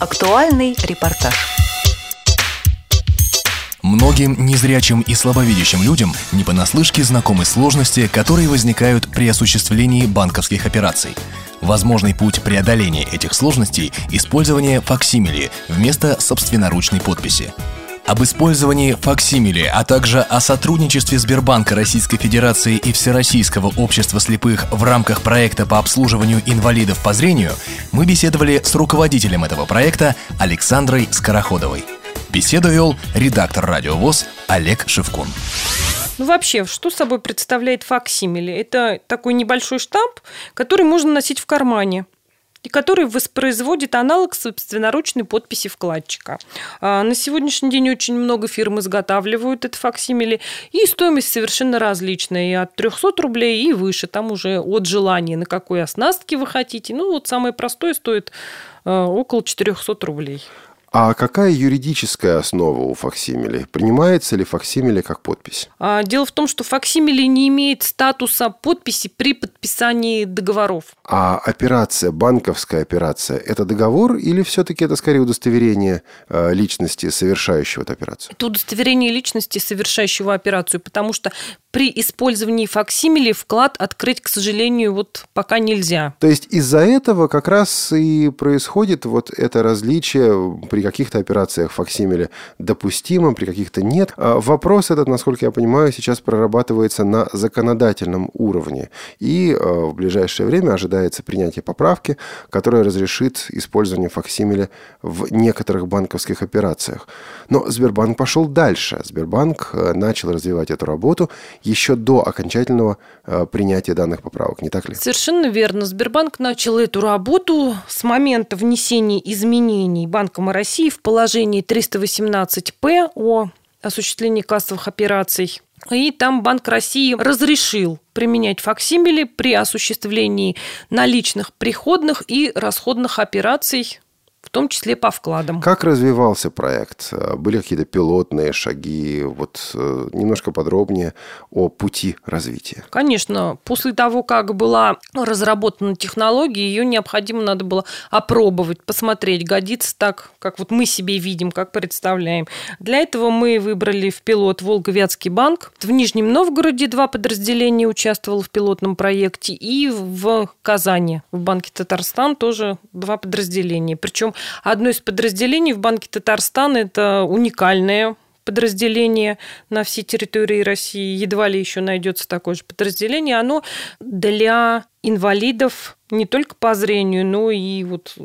Актуальный репортаж. Многим незрячим и слабовидящим людям не понаслышке знакомы сложности, которые возникают при осуществлении банковских операций. Возможный путь преодоления этих сложностей – использование факсимили вместо собственноручной подписи. Об использовании факсимили, а также о сотрудничестве Сбербанка Российской Федерации и Всероссийского общества слепых в рамках проекта по обслуживанию инвалидов по зрению мы беседовали с руководителем этого проекта Александрой Скороходовой. Беседу вел редактор «Радио ВОЗ» Олег Шевкун. Ну вообще, что собой представляет факсимили? Это такой небольшой штамп, который можно носить в кармане и который воспроизводит аналог собственноручной подписи вкладчика. А, на сегодняшний день очень много фирм изготавливают это факсимили, и стоимость совершенно различная, и от 300 рублей и выше, там уже от желания, на какой оснастке вы хотите. Ну вот самое простое стоит а, около 400 рублей. А какая юридическая основа у факсимили? Принимается ли факсимили как подпись? А, дело в том, что факсимили не имеет статуса подписи при подписании договоров. А операция, банковская операция, это договор или все-таки это скорее удостоверение э, личности, совершающего эту операцию? Это удостоверение личности, совершающего операцию, потому что при использовании факсимили вклад открыть, к сожалению, вот пока нельзя. То есть из-за этого как раз и происходит вот это различие при каких-то операциях факсимиле допустимо, при каких-то нет. А вопрос этот, насколько я понимаю, сейчас прорабатывается на законодательном уровне. И а, в ближайшее время ожидается принятие поправки, которая разрешит использование факсимиле в некоторых банковских операциях. Но Сбербанк пошел дальше. Сбербанк а, начал развивать эту работу еще до окончательного принятия данных поправок, не так ли? Совершенно верно. Сбербанк начал эту работу с момента внесения изменений Банком России России в положении 318-П о осуществлении кассовых операций. И там Банк России разрешил применять факсимили при осуществлении наличных приходных и расходных операций в том числе по вкладам. Как развивался проект? Были какие-то пилотные шаги? Вот э, немножко подробнее о пути развития. Конечно. После того, как была разработана технология, ее необходимо надо было опробовать, посмотреть, годится так, как вот мы себе видим, как представляем. Для этого мы выбрали в пилот Волговятский банк. В Нижнем Новгороде два подразделения участвовало в пилотном проекте. И в Казани, в Банке Татарстан тоже два подразделения. Причем одно из подразделений в Банке Татарстана – это уникальное подразделение на всей территории России, едва ли еще найдется такое же подразделение, оно для инвалидов не только по зрению, но и вот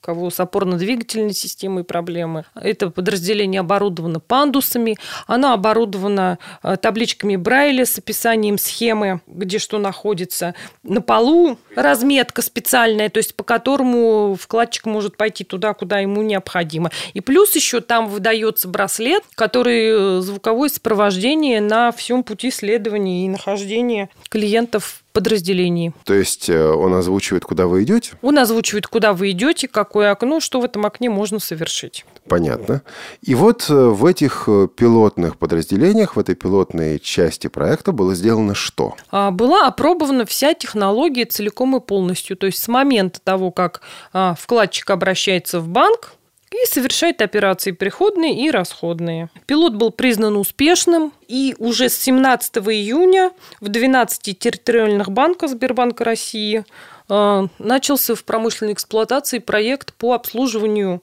кого с опорно-двигательной системой проблемы. Это подразделение оборудовано пандусами, оно оборудовано э, табличками Брайля с описанием схемы, где что находится. На полу разметка специальная, то есть по которому вкладчик может пойти туда, куда ему необходимо. И плюс еще там выдается браслет, который э, звуковое сопровождение на всем пути следования и нахождения клиентов подразделении. То есть э, он озвучивает, куда вы идете? Он озвучивает, куда вы идете, какое окно, что в этом окне можно совершить. Понятно. И вот э, в этих э, пилотных подразделениях, в этой пилотной части проекта было сделано что? А, была опробована вся технология целиком и полностью. То есть с момента того, как а, вкладчик обращается в банк, и совершает операции приходные и расходные. Пилот был признан успешным, и уже с 17 июня в 12 территориальных банках Сбербанка России э, начался в промышленной эксплуатации проект по обслуживанию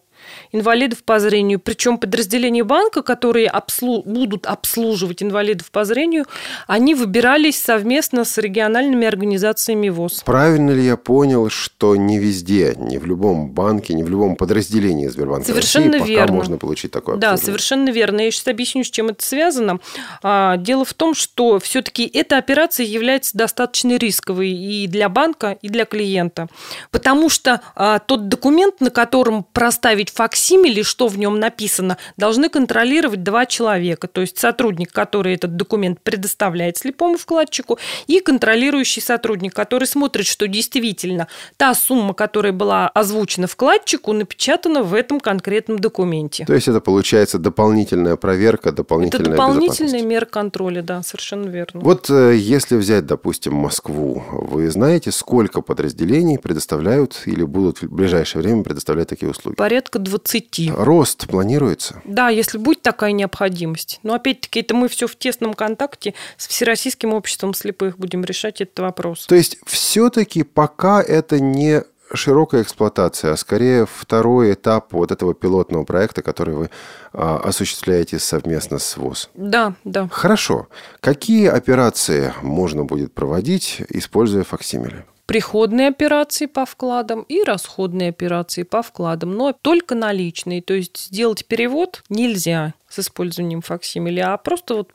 инвалидов по зрению. Причем подразделения банка, которые обслу... будут обслуживать инвалидов по зрению, они выбирались совместно с региональными организациями ВОЗ. Правильно ли я понял, что не везде, не в любом банке, не в любом подразделении Сбербанка совершенно России верно. пока можно получить такое Да, совершенно верно. Я сейчас объясню, с чем это связано. А, дело в том, что все-таки эта операция является достаточно рисковой и для банка, и для клиента. Потому что а, тот документ, на котором проставить факсимили, что в нем написано, должны контролировать два человека. То есть сотрудник, который этот документ предоставляет слепому вкладчику, и контролирующий сотрудник, который смотрит, что действительно та сумма, которая была озвучена вкладчику, напечатана в этом конкретном документе. То есть это получается дополнительная проверка, дополнительная Это дополнительная мера контроля, да, совершенно верно. Вот э, если взять, допустим, Москву, вы знаете, сколько подразделений предоставляют или будут в ближайшее время предоставлять такие услуги? Порядка 20. Рост планируется? Да, если будет такая необходимость. Но опять-таки это мы все в тесном контакте с Всероссийским обществом слепых будем решать этот вопрос. То есть все-таки пока это не широкая эксплуатация, а скорее второй этап вот этого пилотного проекта, который вы а, осуществляете совместно с ВОЗ. Да, да. Хорошо. Какие операции можно будет проводить, используя факсимили? Приходные операции по вкладам и расходные операции по вкладам, но только наличные. То есть сделать перевод нельзя с использованием факсимили, а просто вот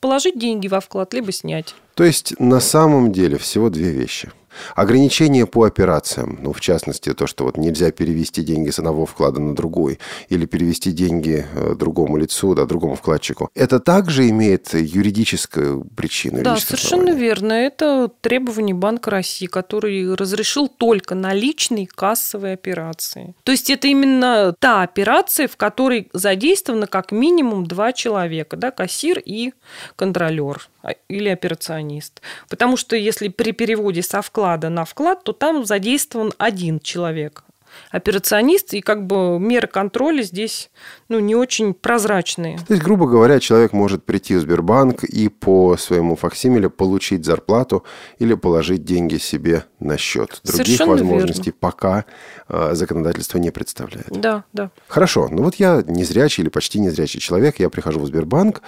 положить деньги во вклад, либо снять. То есть на самом деле всего две вещи – Ограничения по операциям, ну, в частности, то, что вот нельзя перевести деньги с одного вклада на другой или перевести деньги э, другому лицу, да, другому вкладчику, это также имеет юридическую причину? Да, совершенно основание? верно. Это требование Банка России, который разрешил только наличные кассовые операции. То есть это именно та операция, в которой задействовано как минимум два человека, да, кассир и контролер. А, или операционист. Потому что если при переводе со вклада на вклад, то там задействован один человек, операционист, и как бы меры контроля здесь ну, не очень прозрачные. То есть, грубо говоря, человек может прийти в Сбербанк и по своему факсимиле получить зарплату или положить деньги себе на счет. Других Совершенно возможностей верно. пока э, законодательство не представляет. Да, да. Хорошо. Ну вот я незрячий или почти незрячий человек, я прихожу в Сбербанк,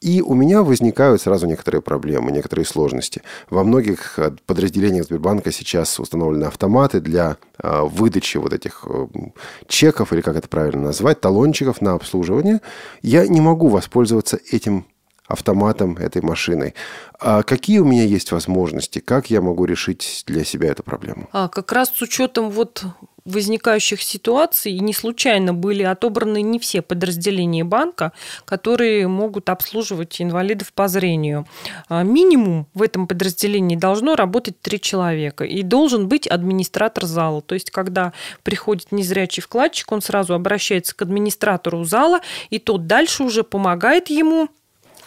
и у меня возникают сразу некоторые проблемы, некоторые сложности. Во многих э, подразделениях Сбербанка сейчас установлены автоматы для э, выдачи вот этих э, чеков, или как это правильно назвать, талончиков на обслуживание. Я не могу воспользоваться этим автоматом, этой машиной. А какие у меня есть возможности? Как я могу решить для себя эту проблему? А, как раз с учетом вот возникающих ситуаций, и не случайно были отобраны не все подразделения банка, которые могут обслуживать инвалидов по зрению. А, минимум в этом подразделении должно работать три человека, и должен быть администратор зала. То есть, когда приходит незрячий вкладчик, он сразу обращается к администратору зала, и тот дальше уже помогает ему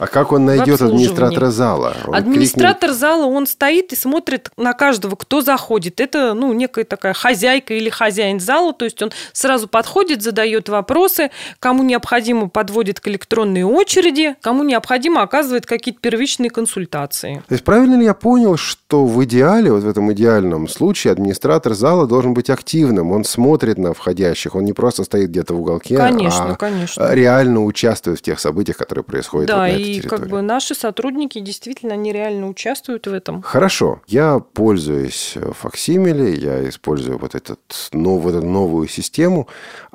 а как он найдет администратора зала? Он Администратор крикнет... зала, он стоит и смотрит на каждого, кто заходит. Это, ну, некая такая хозяйка или хозяин зала, то есть он сразу подходит, задает вопросы, кому необходимо подводит к электронной очереди, кому необходимо оказывает какие-то первичные консультации. То есть правильно ли я понял, что в идеале, вот в этом идеальном случае администратор зала должен быть активным, он смотрит на входящих, он не просто стоит где-то в уголке, конечно, а конечно. реально участвует в тех событиях, которые происходят да, вот на и и как бы наши сотрудники действительно нереально участвуют в этом. Хорошо. Я пользуюсь э, факсимили, я использую вот, этот, ну, вот эту новую систему.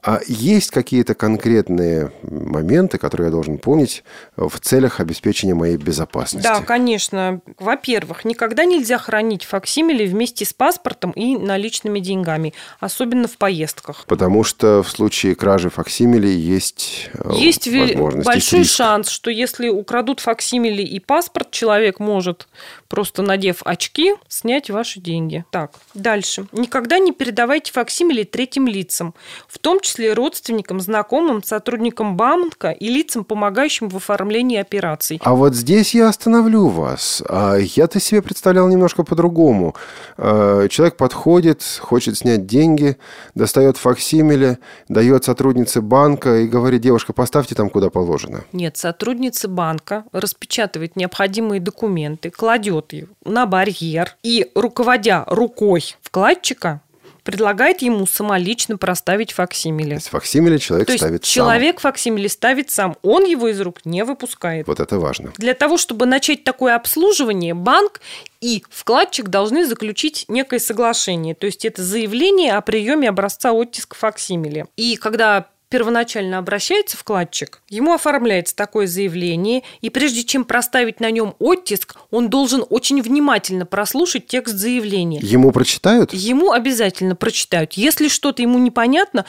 А есть какие-то конкретные моменты, которые я должен помнить в целях обеспечения моей безопасности? Да, конечно. Во-первых, никогда нельзя хранить факсимили вместе с паспортом и наличными деньгами, особенно в поездках. Потому что в случае кражи факсимили есть, э, есть возможность, большой есть шанс, что если украдут факсимили и паспорт, человек может, просто надев очки, снять ваши деньги. Так, дальше. Никогда не передавайте факсимили третьим лицам, в том числе родственникам, знакомым, сотрудникам банка и лицам, помогающим в оформлении операций. А вот здесь я остановлю вас. А я-то себе представлял немножко по-другому. А, человек подходит, хочет снять деньги, достает факсимили, дает сотруднице банка и говорит, девушка, поставьте там, куда положено. Нет, сотрудница банка распечатывает необходимые документы, кладет их на барьер и, руководя рукой вкладчика, предлагает ему самолично проставить факсимили. То есть факсимили человек То ставит есть сам. человек факсимили ставит сам, он его из рук не выпускает. Вот это важно. Для того, чтобы начать такое обслуживание, банк и вкладчик должны заключить некое соглашение. То есть это заявление о приеме образца оттиска факсимили. И когда первоначально обращается вкладчик, ему оформляется такое заявление, и прежде чем проставить на нем оттиск, он должен очень внимательно прослушать текст заявления. Ему прочитают? Ему обязательно прочитают. Если что-то ему непонятно,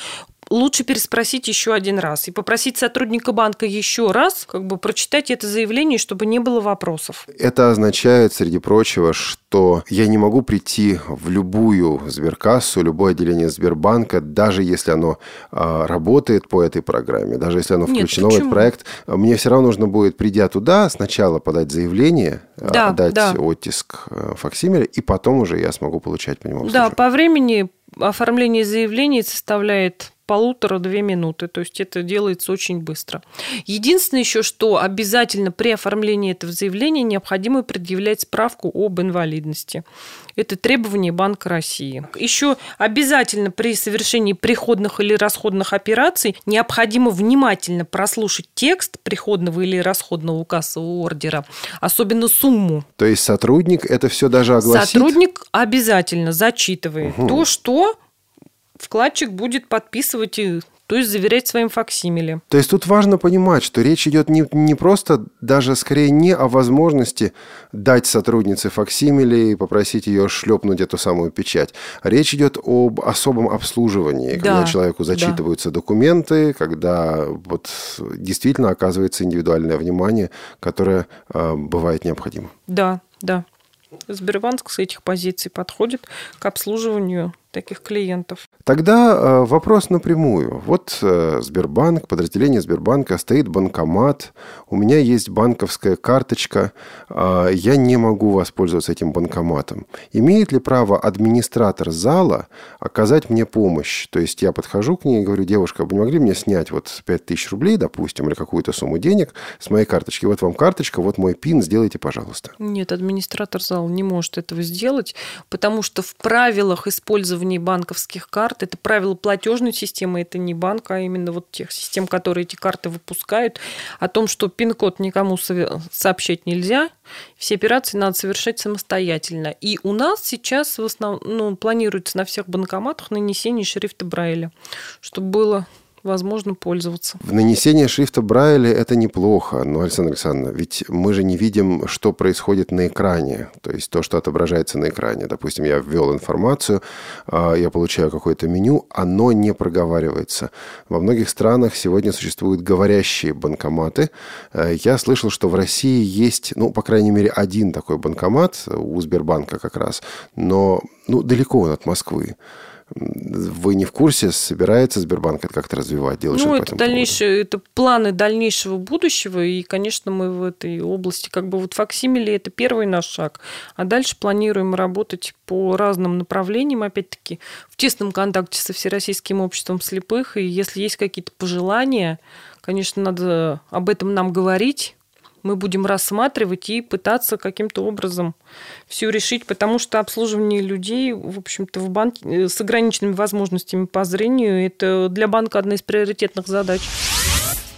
лучше переспросить еще один раз и попросить сотрудника банка еще раз как бы прочитать это заявление, чтобы не было вопросов. Это означает, среди прочего, что я не могу прийти в любую сберкассу, любое отделение Сбербанка, даже если оно а, работает по этой программе, даже если оно включено Нет, в этот проект, мне все равно нужно будет, придя туда, сначала подать заявление, а, да, дать да. оттиск э, факсимиля, и потом уже я смогу получать по нему Да, по времени оформление заявления составляет полутора-две минуты. То есть это делается очень быстро. Единственное еще, что обязательно при оформлении этого заявления необходимо предъявлять справку об инвалидности. Это требование Банка России. Еще обязательно при совершении приходных или расходных операций необходимо внимательно прослушать текст приходного или расходного кассового ордера, особенно сумму. То есть сотрудник это все даже огласит? Сотрудник обязательно зачитывает угу. то, что вкладчик будет подписывать и то есть заверять своим факсимиле. То есть тут важно понимать, что речь идет не, не просто, даже скорее не о возможности дать сотруднице факсимиле и попросить ее шлепнуть эту самую печать. Речь идет об особом обслуживании, да, когда человеку зачитываются да. документы, когда вот действительно оказывается индивидуальное внимание, которое э, бывает необходимо. Да, да. Сбербанк с этих позиций подходит к обслуживанию таких клиентов. Тогда э, вопрос напрямую. Вот э, Сбербанк, подразделение Сбербанка, стоит банкомат, у меня есть банковская карточка, э, я не могу воспользоваться этим банкоматом. Имеет ли право администратор зала оказать мне помощь? То есть я подхожу к ней и говорю, девушка, вы не могли мне снять вот 5000 рублей, допустим, или какую-то сумму денег с моей карточки? Вот вам карточка, вот мой пин, сделайте, пожалуйста. Нет, администратор зала не может этого сделать, потому что в правилах использования использовании банковских карт. Это правило платежной системы, это не банк, а именно вот тех систем, которые эти карты выпускают. О том, что пин-код никому сообщать нельзя, все операции надо совершать самостоятельно. И у нас сейчас в основном ну, планируется на всех банкоматах нанесение шрифта Брайля, чтобы было возможно пользоваться. В нанесении шрифта Брайля это неплохо, но, Александр Александровна, ведь мы же не видим, что происходит на экране, то есть то, что отображается на экране. Допустим, я ввел информацию, а, я получаю какое-то меню, оно не проговаривается. Во многих странах сегодня существуют говорящие банкоматы. Э, я слышал, что в России есть, ну, по крайней мере, один такой банкомат у Сбербанка как раз, но ну, далеко он от Москвы. Вы не в курсе, собирается Сбербанк это как-то развивать, делать ну, это дальнейшие, это планы дальнейшего будущего, и, конечно, мы в этой области, как бы вот факсимили это первый наш шаг, а дальше планируем работать по разным направлениям, опять-таки, в тесном контакте со Всероссийским обществом слепых, и если есть какие-то пожелания, конечно, надо об этом нам говорить, мы будем рассматривать и пытаться каким-то образом все решить, потому что обслуживание людей, в общем-то, в банке э, с ограниченными возможностями по зрению, это для банка одна из приоритетных задач.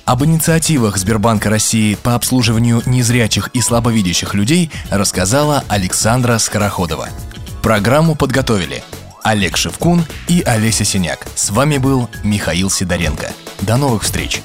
Об инициативах Сбербанка России по обслуживанию незрячих и слабовидящих людей рассказала Александра Скороходова. Программу подготовили Олег Шевкун и Олеся Синяк. С вами был Михаил Сидоренко. До новых встреч!